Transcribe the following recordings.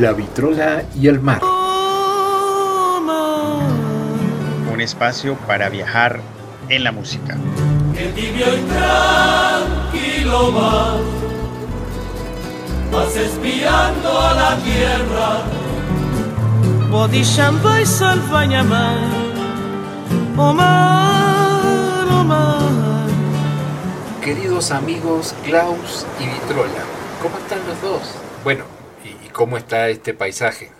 La vitrola y el mar. Un espacio para viajar en la música. El tibio y tranquilo va, vas espiando a la tierra. Bodisham vai salvañamar, Omar, Omar. Queridos amigos Klaus y Vitrola, ¿cómo están los dos? Bueno, ¿y cómo está este paisaje?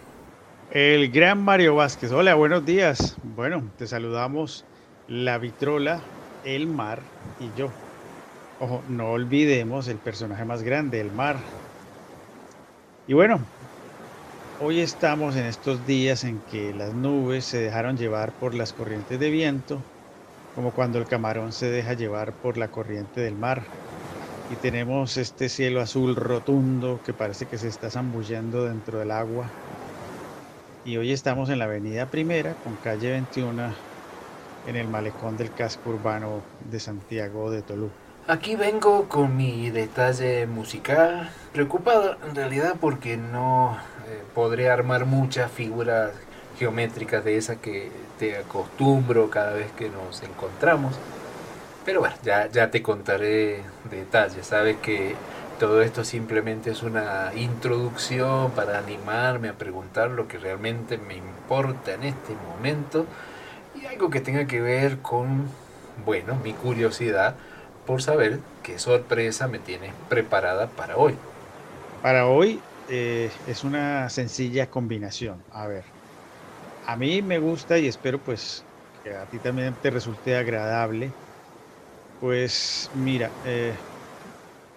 El gran Mario Vázquez. Hola, buenos días. Bueno, te saludamos la Vitrola, el mar y yo. Ojo, no olvidemos el personaje más grande, el mar. Y bueno, hoy estamos en estos días en que las nubes se dejaron llevar por las corrientes de viento, como cuando el camarón se deja llevar por la corriente del mar. Y tenemos este cielo azul rotundo que parece que se está zambullendo dentro del agua. Y hoy estamos en la avenida Primera con calle 21 en el malecón del casco urbano de Santiago de Tolú. Aquí vengo con mi detalle musical, preocupado en realidad porque no eh, podré armar muchas figuras geométricas de esas que te acostumbro cada vez que nos encontramos. Pero bueno, ya, ya te contaré detalles. Sabes que todo esto simplemente es una introducción para animarme a preguntar lo que realmente me importa en este momento y algo que tenga que ver con, bueno, mi curiosidad por saber qué sorpresa me tiene preparada para hoy. Para hoy eh, es una sencilla combinación. A ver, a mí me gusta y espero pues que a ti también te resulte agradable. Pues mira, eh,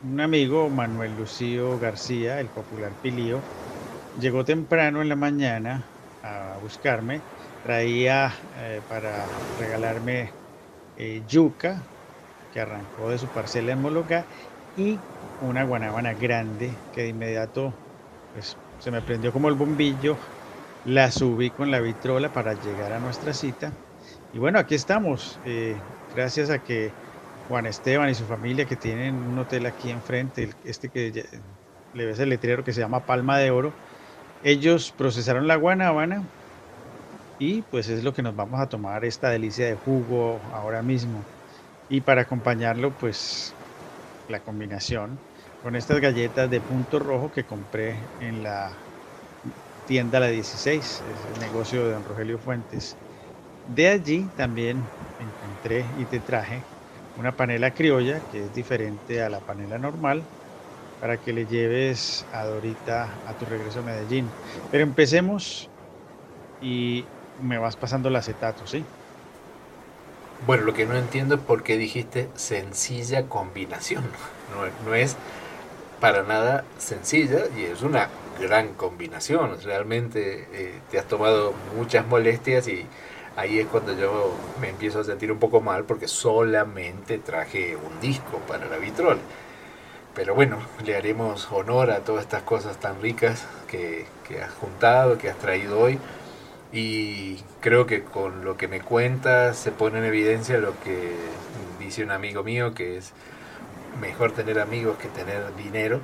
un amigo, Manuel Lucío García, el popular Pilío, llegó temprano en la mañana a buscarme traía eh, para regalarme eh, yuca, que arrancó de su parcela en Moloca, y una guanábana grande que de inmediato pues, se me prendió como el bombillo, la subí con la vitrola para llegar a nuestra cita. Y bueno, aquí estamos, gracias a que Juan Esteban y su familia que tienen un hotel aquí enfrente, este que le ves el letrero que se llama Palma de Oro, ellos procesaron la guanábana y pues es lo que nos vamos a tomar esta delicia de jugo ahora mismo. Y para acompañarlo pues la combinación con estas galletas de punto rojo que compré en la tienda La 16, es el negocio de don Rogelio Fuentes. De allí también encontré y te traje una panela criolla que es diferente a la panela normal para que le lleves a Dorita a tu regreso a Medellín. Pero empecemos y me vas pasando el acetato, ¿sí? Bueno, lo que no entiendo es por qué dijiste sencilla combinación. No, es para nada sencilla y es una gran combinación. Realmente eh, te has tomado muchas molestias y ahí es cuando yo me empiezo a sentir un poco mal porque solamente traje un disco para la vitrol. Pero bueno, le haremos honor a todas estas cosas tan ricas que, que has juntado, que has traído hoy y creo que con lo que me cuentas se pone en evidencia lo que dice un amigo mío, que es mejor tener amigos que tener dinero,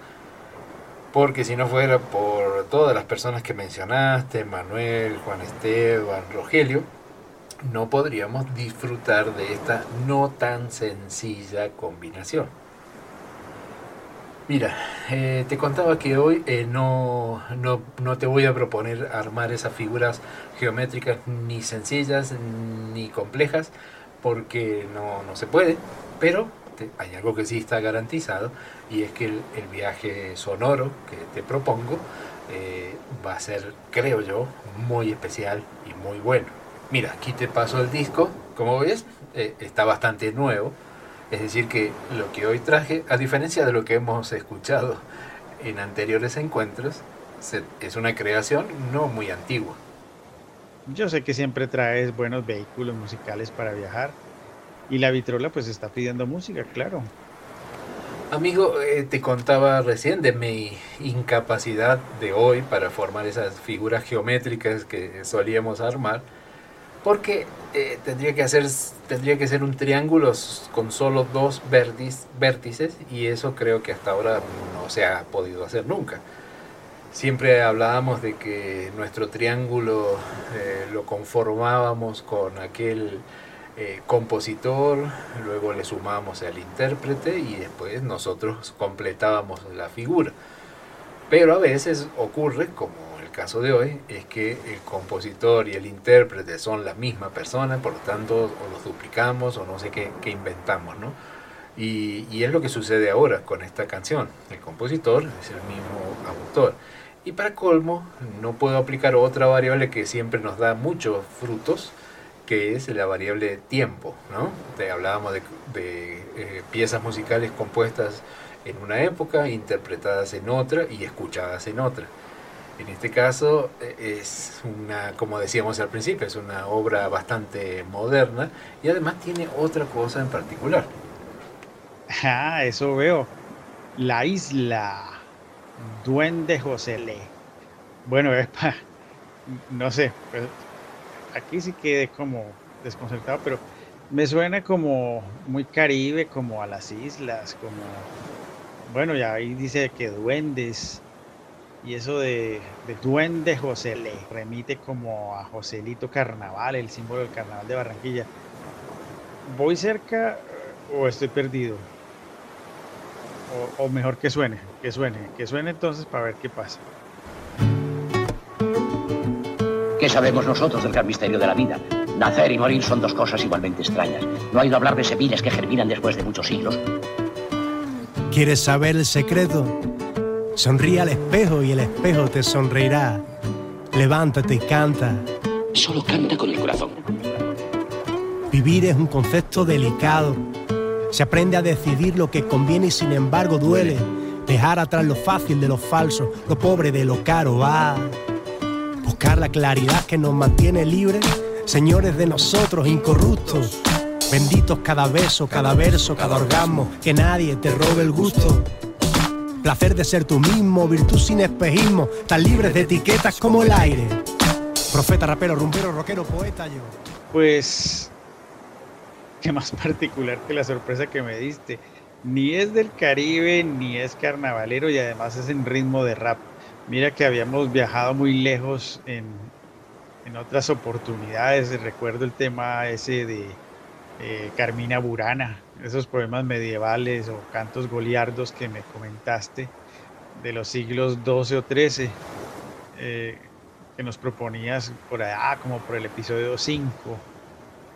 porque si no fuera por todas las personas que mencionaste, Manuel, Juan Esteban, Rogelio, no podríamos disfrutar de esta no tan sencilla combinación. Mira, eh, te contaba que hoy eh, no, no, te voy a proponer armar esas figuras geométricas ni sencillas ni complejas porque no, se puede, pero hay algo que sí está garantizado y es que el, viaje sonoro que te propongo eh, va a ser, creo yo, muy especial y muy bueno. Mira, aquí te paso el disco, como ves, está bastante nuevo es decir, que lo que hoy traje, a diferencia de lo que hemos escuchado en anteriores encuentros, es una creación no muy antigua. Yo sé que siempre traes buenos vehículos musicales para viajar y la vitrola pues está pidiendo música, claro. Amigo, eh, te contaba recién de mi incapacidad de hoy para formar esas figuras geométricas que solíamos armar porque eh, tendría, que hacer, tendría que ser un triángulo con solo dos vértices y eso creo que hasta ahora no se ha podido hacer nunca. siempre hablábamos de que nuestro triángulo eh, lo conformábamos con aquel eh, compositor, luego le sumábamos al intérprete y después nosotros completábamos la figura. Pero a veces ocurre, como el caso de hoy, es que el compositor y el intérprete son la misma persona, por lo tanto o los duplicamos o no sé qué, qué inventamos, ¿no? Y, y, es lo que sucede ahora con esta canción. El compositor es el mismo autor. Y para colmo, no puedo aplicar otra variable que siempre nos da muchos frutos, que es la variable tiempo. ¿no? Hablábamos de, de eh, piezas musicales compuestas en una época, interpretadas en otra y escuchadas en otra. En este caso eh, es una, como decíamos al principio, es una obra bastante moderna y además tiene otra cosa en particular. Ah, eso veo. La isla. Duende José Le. Bueno, es. No sé. Pues, aquí sí quedé como desconcertado, pero me suena como muy caribe, como a las islas, como. Bueno, ya ahí dice que duendes. Y eso de, de duende José Le remite como a Joselito Carnaval, el símbolo del carnaval de Barranquilla. ¿Voy cerca o estoy perdido? O, o, mejor que suene, que suene, que suene entonces para ver qué pasa. ¿Qué sabemos nosotros del gran misterio de la vida? Nacer y morir son dos cosas igualmente extrañas. ¿No ha ido a hablar de semillas que germinan después de muchos siglos? ¿Quieres saber el secreto? Sonríe al espejo y el espejo te sonreirá. Levántate y canta. Solo canta con el corazón. Vivir es un concepto delicado se aprende a decidir lo que conviene y sin embargo duele. Dejar atrás lo fácil de lo falso, lo pobre de lo caro. Va. Buscar la claridad que nos mantiene libres, señores de nosotros incorruptos. Benditos cada beso, cada verso, cada orgasmo, que nadie te robe el gusto. Placer de ser tú mismo, virtud sin espejismo, tan libres de etiquetas como el aire. Profeta, rapero, rumbero, rockero, poeta yo. Pues qué más particular que la sorpresa que me diste. Ni es del Caribe, ni es carnavalero y además es en ritmo de rap. Mira que habíamos viajado muy lejos en, en otras oportunidades. Recuerdo el tema ese de eh, Carmina Burana, esos poemas medievales o cantos goliardos que me comentaste de los siglos 12 o 13, eh, que nos proponías por allá, como por el episodio 5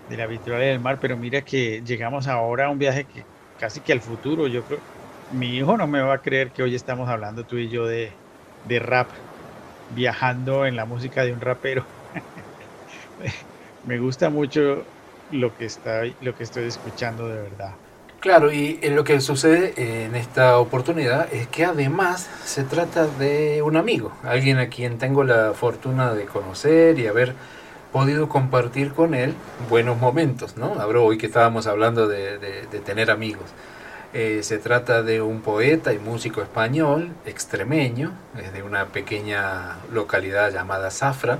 de la vitrola del mar, pero mira que llegamos ahora a un viaje que casi que al futuro, yo creo, mi hijo no me va a creer que hoy estamos hablando tú y yo de, de rap, viajando en la música de un rapero. me gusta mucho lo que, está, lo que estoy escuchando de verdad. Claro, y lo que sucede en esta oportunidad es que además se trata de un amigo, alguien a quien tengo la fortuna de conocer y haber podido compartir con él buenos momentos, ¿no? Ahora hoy que estábamos hablando de, de, de tener amigos. Eh, se trata de un poeta y músico español, extremeño, es de una pequeña localidad llamada Zafra.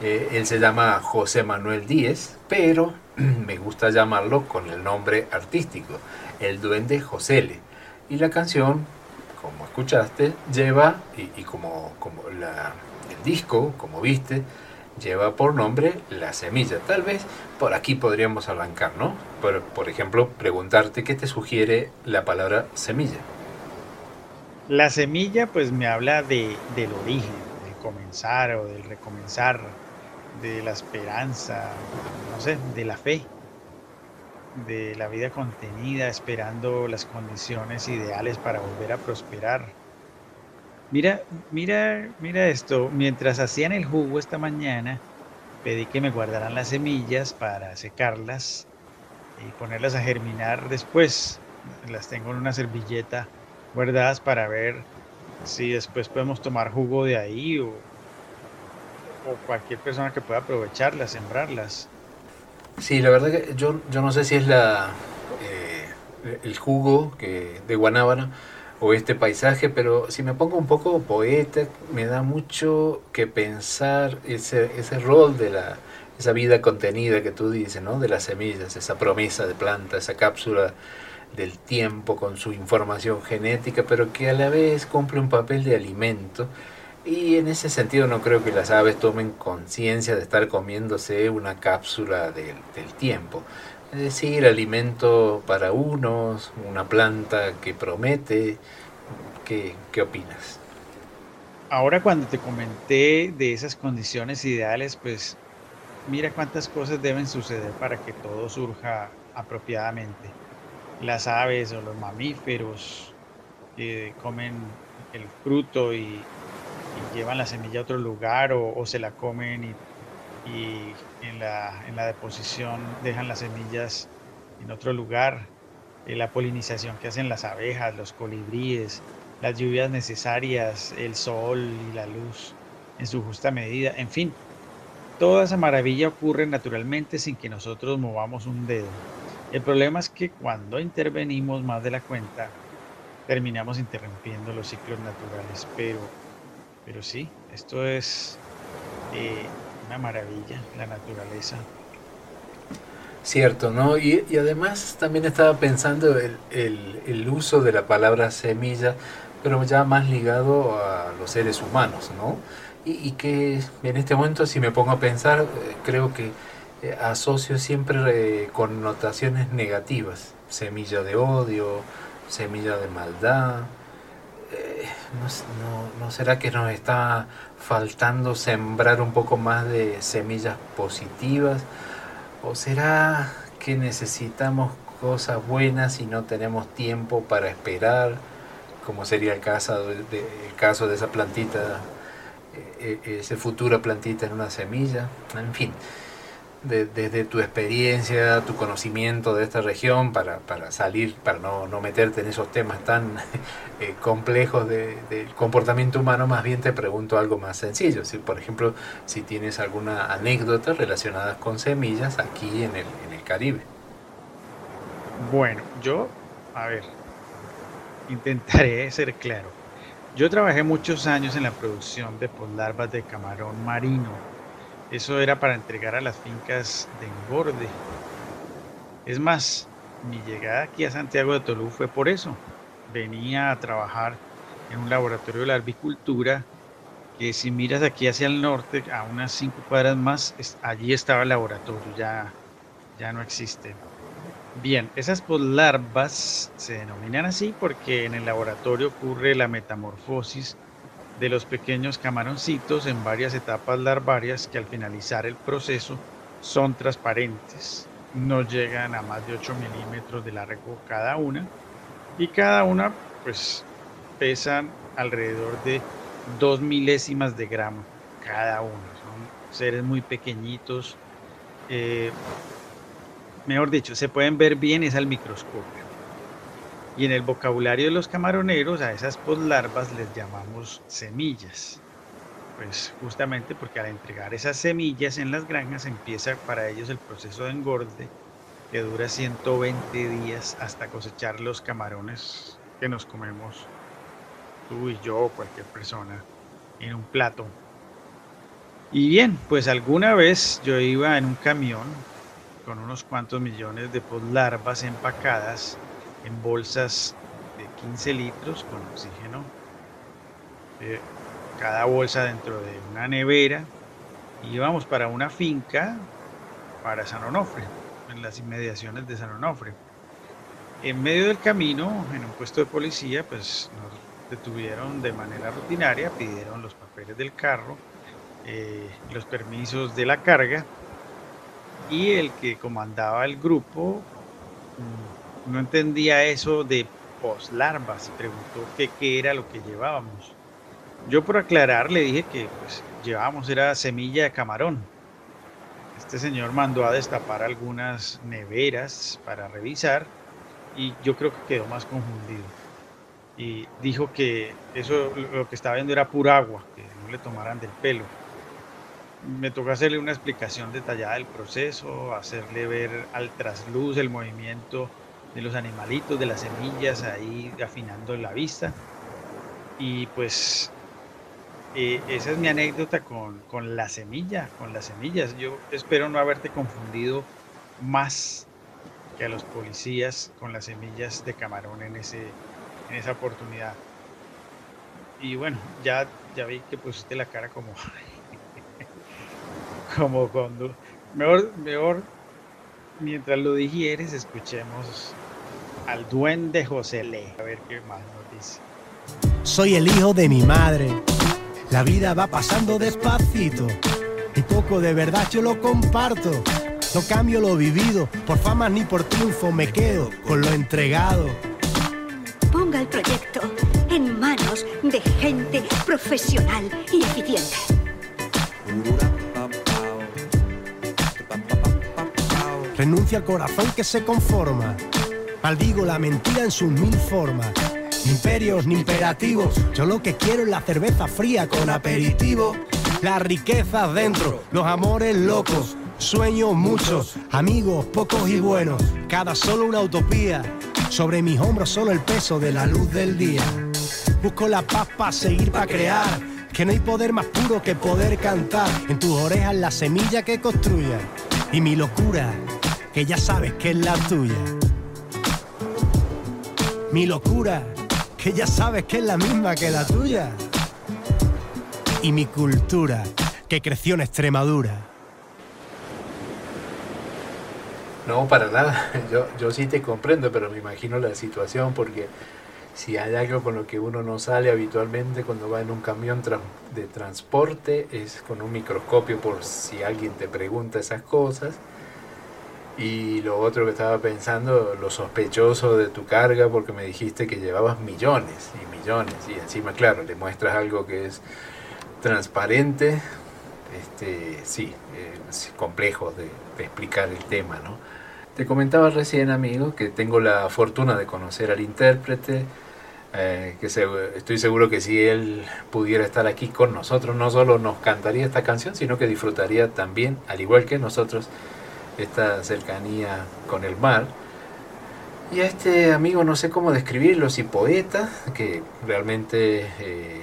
Eh, él se llama José Manuel Díez, pero me gusta llamarlo con el nombre artístico, el duende Josele. Y la canción, como escuchaste, lleva, y, como, como la, el disco, como viste, lleva por nombre La Semilla. Tal vez por aquí podríamos arrancar, ¿no? Por, por ejemplo, preguntarte qué te sugiere la palabra semilla. La semilla pues me habla de, del origen, del comenzar o del recomenzar, de la esperanza, no sé, de la fe, de la vida contenida, esperando las condiciones ideales para volver a prosperar Mira, mira, mira esto. Mientras hacían el jugo esta mañana, pedí que me guardaran las semillas para secarlas y ponerlas a germinar después. Las tengo en una servilleta guardadas para ver si después podemos tomar jugo de ahí o, o cualquier persona que pueda aprovecharlas, sembrarlas. Sí, la verdad que yo, yo no sé si es la eh, el jugo que de guanábana o este paisaje, pero si me pongo un poco poeta, me da mucho que pensar ese, ese rol de la, esa vida contenida que tú dices, ¿no? De las semillas, esa promesa de planta, esa cápsula del tiempo con su información genética, pero que a la vez cumple un papel de alimento. Y en ese sentido no creo que las aves tomen conciencia de estar comiéndose una cápsula del, del tiempo. Es decir, alimento para unos, una planta que promete. ¿Qué, qué opinas? Ahora cuando te comenté de esas condiciones ideales, pues mira cuántas cosas deben suceder para que todo surja apropiadamente. Las aves o los mamíferos que comen el fruto y, y llevan la semilla a otro lugar o, se la comen y, y en, la, en la deposición dejan las semillas en otro lugar. Eh, la polinización que hacen las abejas, los colibríes, las lluvias necesarias, el sol y la luz en su justa medida, en fin, toda esa maravilla ocurre naturalmente sin que nosotros movamos un dedo. El problema es que cuando intervenimos más de la cuenta, terminamos interrumpiendo los ciclos naturales, pero, pero sí, esto es eh, una maravilla, la naturaleza. Cierto, ¿no? Y, además también estaba pensando el, el, uso de la palabra semilla pero ya más ligado a los seres humanos, ¿no? Y, y, que en este momento, si me pongo a pensar, eh, creo que eh, asocio siempre connotaciones negativas, semilla de odio, semilla de maldad. Eh, no, no, ¿No será que nos está faltando sembrar un poco más de semillas positivas? ¿O será que necesitamos cosas buenas y no tenemos tiempo para esperar? como sería el caso de, el caso de esa plantita, eh, esa futura plantita en una semilla, en fin, desde de, tu experiencia, tu conocimiento de esta región, para, para salir, para no, no, meterte en esos temas tan eh, complejos del de comportamiento humano, más bien te pregunto algo más sencillo. Si, por ejemplo, si tienes alguna anécdota relacionada con semillas aquí en el, en el Caribe. Bueno, yo, a ver, intentaré ser claro. Yo trabajé muchos años en la producción de poslarvas de camarón marino. Eso era para entregar a las fincas de engorde. Es más, mi llegada aquí a Santiago de Tolú fue por eso. Venía a trabajar en un laboratorio de la avicultura que si miras aquí hacia el norte, a unas cinco cuadras más, allí estaba el laboratorio, ya, ya no existe. Bien, esas poslarvas se denominan así porque en el laboratorio ocurre la metamorfosis de los pequeños camaroncitos en varias etapas larvarias que al finalizar el proceso son transparentes, no llegan a más de 8 milímetros de largo cada una y cada una pues pesan alrededor de 2 milésimas de gramo cada una, son seres muy pequeñitos. Eh, mejor dicho, se pueden ver bien es al microscopio. Y en el vocabulario de los camaroneros a esas poslarvas les llamamos semillas. Pues justamente porque al entregar esas semillas en las granjas empieza para ellos el proceso de engorde que dura 120 días hasta cosechar los camarones que nos comemos tú y yo o cualquier persona en un plato. Y bien, pues alguna vez yo iba en un camión con unos cuantos millones de poslarvas empacadas en bolsas de 15 litros con oxígeno. Eh, cada bolsa dentro de una nevera. Y íbamos para una finca para San Onofre, en las inmediaciones de San Onofre. En medio del camino, en un puesto de policía, pues nos detuvieron de manera rutinaria, pidieron los papeles del carro, eh, los permisos de la carga y el que comandaba el grupo no entendía eso de poslarvas y preguntó qué era lo que llevábamos. Yo por aclarar le dije que pues llevábamos era semilla de camarón. Este señor mandó a destapar algunas neveras para revisar y yo creo que quedó más confundido. Y dijo que eso lo que estaba viendo era pura agua, que no le tomaran del pelo me tocó hacerle una explicación detallada del proceso, hacerle ver al trasluz el movimiento de los animalitos, de las semillas, ahí afinando la vista. Y pues eh, esa es mi anécdota con, con, la semilla, con las semillas. Yo espero no haberte confundido más que a los policías con las semillas de camarón en, ese, en esa oportunidad. Y bueno, ya, ya vi que pusiste la cara como, como cuando... Mejor, mejor, mientras lo digieres, escuchemos al duende José Le. A ver qué más nos dice. Soy el hijo de mi madre. La vida va pasando despacito. Y poco de verdad yo lo comparto. No cambio lo vivido, por fama ni por triunfo me quedo con lo entregado. Ponga el proyecto en manos de gente profesional y eficiente. Renuncia al corazón que se conforma. Maldigo la mentira en sus mil formas. Ni imperios ni imperativos. Yo lo que quiero es la cerveza fría con aperitivo. Las riquezas dentro, los amores locos. Sueños muchos, amigos pocos y buenos. Cada solo una utopía. Sobre mis hombros solo el peso de la luz del día. Busco la paz para seguir, para crear. Que no hay poder más puro que poder cantar. En tus orejas la semilla que construya. Y mi locura, que ya sabes que es la tuya. Mi locura, que ya sabes que es la misma que la tuya. Y mi cultura, que creció en Extremadura. No, para nada. Yo, yo sí te comprendo, pero me imagino la situación porque si hay algo con lo que uno no sale habitualmente cuando va en un camión de transporte es con un microscopio por si alguien te pregunta esas cosas. Y lo otro que estaba pensando, lo sospechoso de tu carga, porque me dijiste que llevabas millones y millones. Y encima, claro, le muestras algo que es transparente. Este, sí, es complejo de, de explicar el tema, ¿no? Te comentaba recién, amigo, que tengo la fortuna de conocer al intérprete, eh, que se- estoy seguro que si él pudiera estar aquí con nosotros, no solo nos cantaría esta canción, sino que disfrutaría también, al igual que nosotros, esta cercanía con el mar. Y a este amigo no sé cómo describirlo, si poeta, que realmente eh,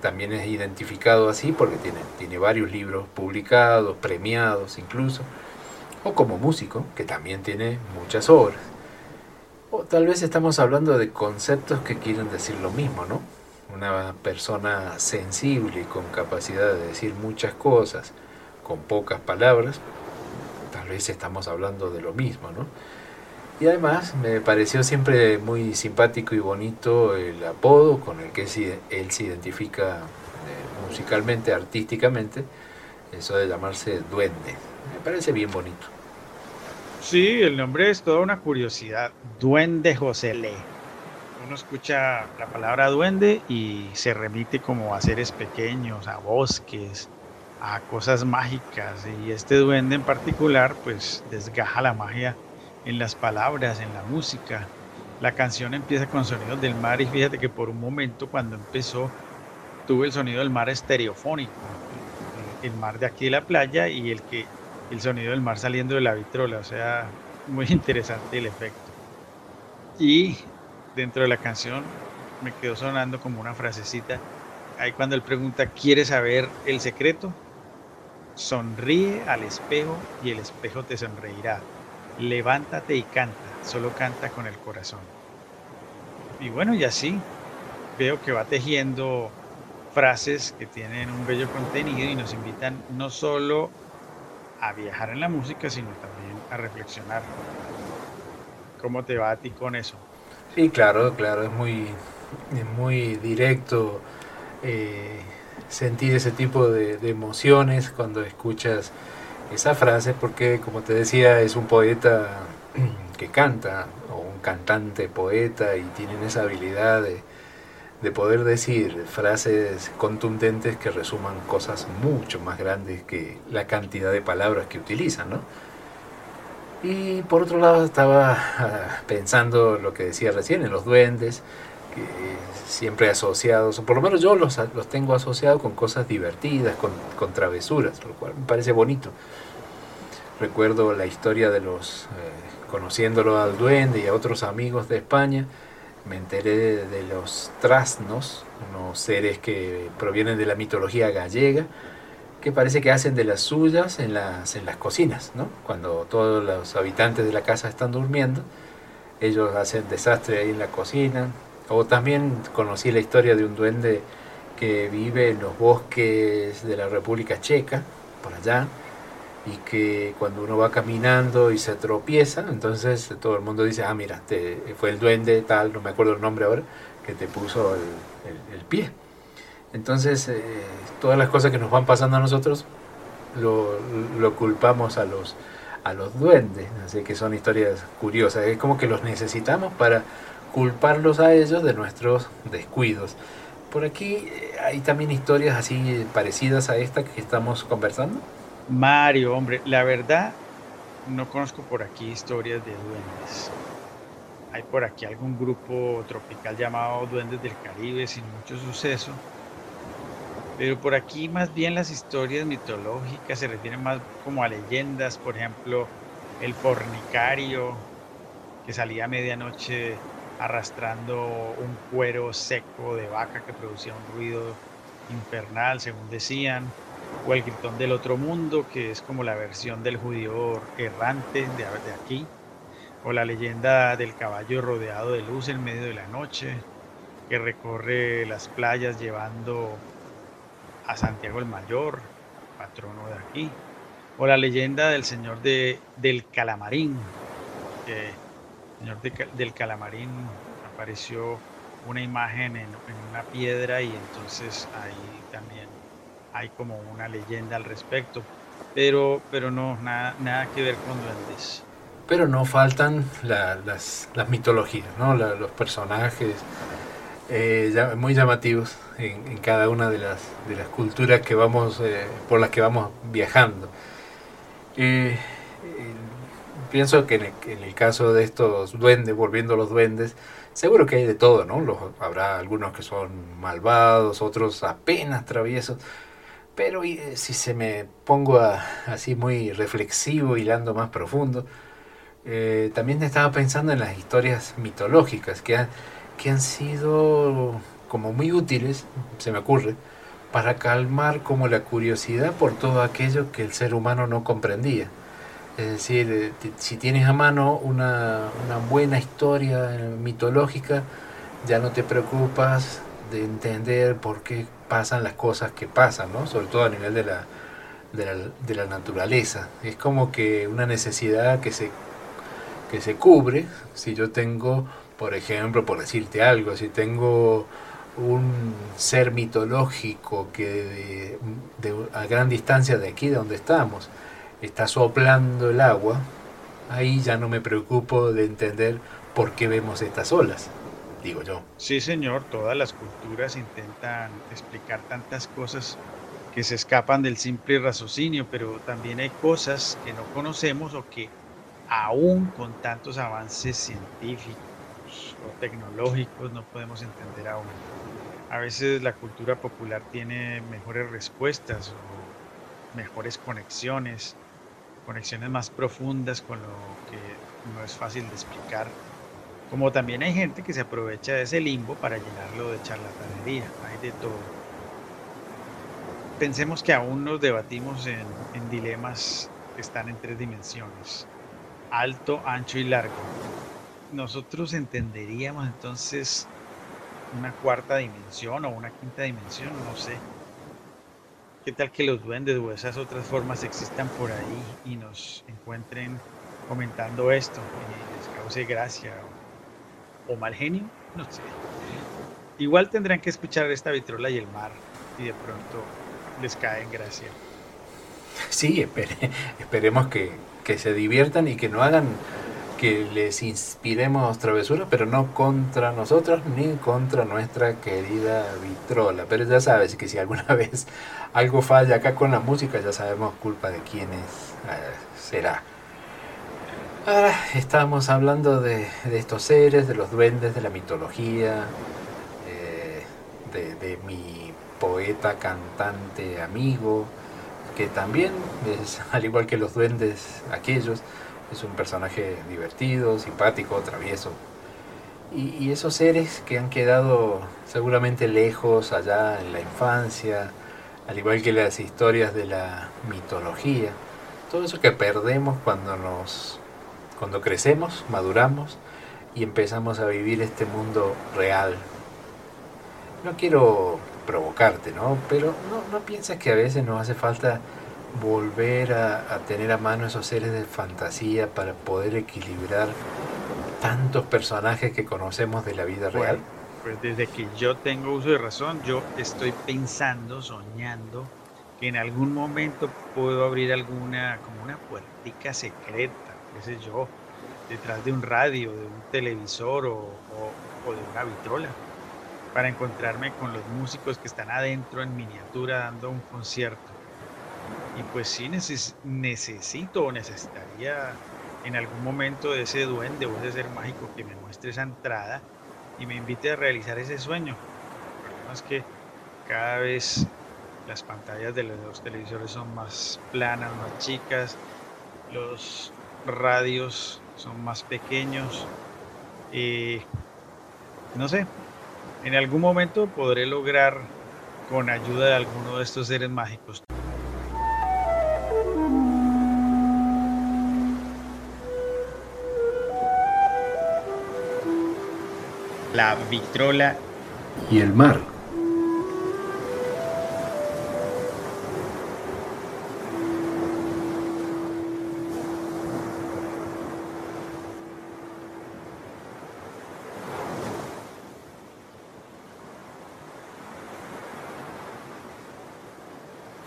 también es identificado así porque tiene, tiene varios libros publicados, premiados incluso, o como músico, que también tiene muchas obras. O tal vez estamos hablando de conceptos que quieren decir lo mismo, ¿no? Una persona sensible y con capacidad de decir muchas cosas con pocas palabras, vez estamos hablando de lo mismo, ¿no? Y además me pareció siempre muy simpático y bonito el apodo con el que él se identifica eh, musicalmente, artísticamente, eso de llamarse duende. Me parece bien bonito. Sí, el nombre es toda una curiosidad. Duende José Le. Uno escucha la palabra duende y se remite como a seres pequeños, a bosques, a cosas mágicas. Y este duende en particular, pues desgaja la magia en las palabras, en la música. La canción empieza con sonidos del mar y fíjate que por un momento cuando empezó tuve el sonido del mar estereofónico, el mar de aquí de la playa y el que el sonido del mar saliendo de la vitrola, o sea, muy interesante el efecto. Y dentro de la canción me quedó sonando como una frasecita, ahí cuando él pregunta, ¿quieres saber el secreto? Sonríe al espejo y el espejo te sonreirá. Levántate y canta, solo canta con el corazón. Y bueno, y así veo que va tejiendo frases que tienen un bello contenido y nos invitan no solo a viajar en la música, sino también a reflexionar. ¿Cómo te va a ti con eso? Sí, claro, claro, es muy, es muy directo eh, sentir ese tipo de, emociones cuando escuchas esa frase, porque como te decía, es un poeta que canta, o un cantante poeta, y tienen esa habilidad de, de poder decir frases contundentes que resuman cosas mucho más grandes que la cantidad de palabras que utilizan, ¿no? Y por otro lado estaba ah, pensando lo que decía recién, en los duendes, siempre asociados, o por lo menos yo los, los tengo asociados con cosas divertidas, con, con travesuras, lo cual me parece bonito. Recuerdo la historia de los, eh, conociéndolo al duende y a otros amigos de España, me enteré de los trasnos, unos seres que provienen de la mitología gallega, que parece que hacen de las suyas en las, en las cocinas, ¿no? Cuando todos los habitantes de la casa están durmiendo, ellos hacen desastre ahí en la cocina. O también conocí la historia de un duende que vive en los bosques de la República Checa, por allá, y que cuando uno va caminando y se tropieza, entonces todo el mundo dice, ah, mira, te, fue el duende tal, no me acuerdo el nombre ahora, que te puso el, pie. Entonces, eh, todas las cosas que nos van pasando a nosotros lo, lo culpamos a los, a los duendes, así que son historias curiosas, es como que los necesitamos para culparlos a ellos de nuestros descuidos. Por aquí eh, hay también historias así parecidas a esta que estamos conversando. Mario, hombre, la verdad, no conozco por aquí historias de duendes. Hay por aquí algún grupo tropical llamado Duendes del Caribe sin mucho suceso. Pero por aquí más bien las historias mitológicas se refieren más como a leyendas, por ejemplo, el fornicario que salía a medianoche arrastrando un cuero seco de vaca que producía un ruido infernal, según decían, o el gritón del otro mundo, que es como la versión del judío errante de, aquí, o la leyenda del caballo rodeado de luz en medio de la noche, que recorre las playas llevando a Santiago el Mayor, patrono de aquí, o la leyenda del señor de, del Calamarín, que señor de del Calamarín apareció una imagen en, en una piedra y entonces ahí también hay como una leyenda al respecto, pero, pero no, nada, nada que ver con duendes. Pero no faltan la- las, las mitologías, ¿no? La- los personajes eh, muy llamativos en, en cada una de las, de las culturas que vamos, eh, por las que vamos viajando. Eh, eh, pienso que en el, caso de estos duendes, volviendo a los duendes, seguro que hay de todo, ¿no? Los, habrá algunos que son malvados, otros apenas traviesos. Pero eh, si se me pongo a- así muy reflexivo, hilando más profundo, eh, también estaba pensando en las historias mitológicas que han, que han sido como muy útiles, se me ocurre, para calmar como la curiosidad por todo aquello que el ser humano no comprendía. Es decir, eh, si tienes a mano una, una buena historia eh, mitológica, ya no te preocupas de entender por qué pasan las cosas que pasan, ¿no? Sobre todo a nivel de la, de la, naturaleza. Es como que una necesidad que se, que se cubre si yo tengo, por ejemplo, por decirte algo, si tengo un ser mitológico que de- a gran distancia de aquí, de donde estamos, está soplando el agua, ahí ya no me preocupo de entender por qué vemos estas olas, digo yo. Sí, señor, todas las culturas intentan explicar tantas cosas que se escapan del simple raciocinio, pero también hay cosas que no conocemos o que aún con tantos avances científicos o tecnológicos no podemos entender aún. A veces la cultura popular tiene mejores respuestas o mejores conexiones, conexiones más profundas con lo que no es fácil de explicar. Como también hay gente que se aprovecha de ese limbo para llenarlo de charlatanería, hay de todo. Pensemos que aún nos debatimos en, en dilemas que están en tres dimensiones, alto, ancho y largo. Nosotros entenderíamos entonces una cuarta dimensión o una quinta dimensión, no sé. ¿Qué tal que los duendes o esas otras formas existan por ahí y nos encuentren comentando esto y les cause gracia o, o mal genio? No sé. Igual tendrán que escuchar esta vitrola y el mar y de pronto les cae en gracia. Sí, espere- esperemos que, que se diviertan y que no hagan que les inspiremos travesuras, pero no contra nosotros ni contra nuestra querida vitrola. Pero ya sabes que si alguna vez algo falla acá con la música, ya sabemos culpa de quiénes eh, será. Ahora estamos hablando de, de estos seres, de los duendes, de la mitología, eh, de mi poeta, cantante, amigo, que también es, al igual que los duendes aquellos, es un personaje divertido, simpático, travieso. Y, esos seres que han quedado seguramente lejos allá en la infancia, al igual que las historias de la mitología, todo eso que perdemos cuando nos cuando crecemos, maduramos y empezamos a vivir este mundo real. No quiero provocarte, ¿no? Pero no, no piensas que a veces nos hace falta volver a, a, tener a mano esos seres de fantasía para poder equilibrar tantos personajes que conocemos de la vida real? pues desde que yo tengo uso de razón, yo estoy pensando, soñando, que en algún momento puedo abrir alguna, como una puertica secreta, qué sé yo, detrás de un radio, de un televisor o, o, o de una vitrola, para encontrarme con los músicos que están adentro en miniatura dando un concierto. Y pues sí neces necesito o necesitaría en algún momento de ese duende o ese ser mágico que me muestre esa entrada y me invite a realizar ese sueño. El problema es que cada vez las pantallas de los televisores son más planas, más chicas, los radios son más pequeños. Y no sé, en algún momento podré lograr con ayuda de alguno de estos seres mágicos la vitrola y el mar.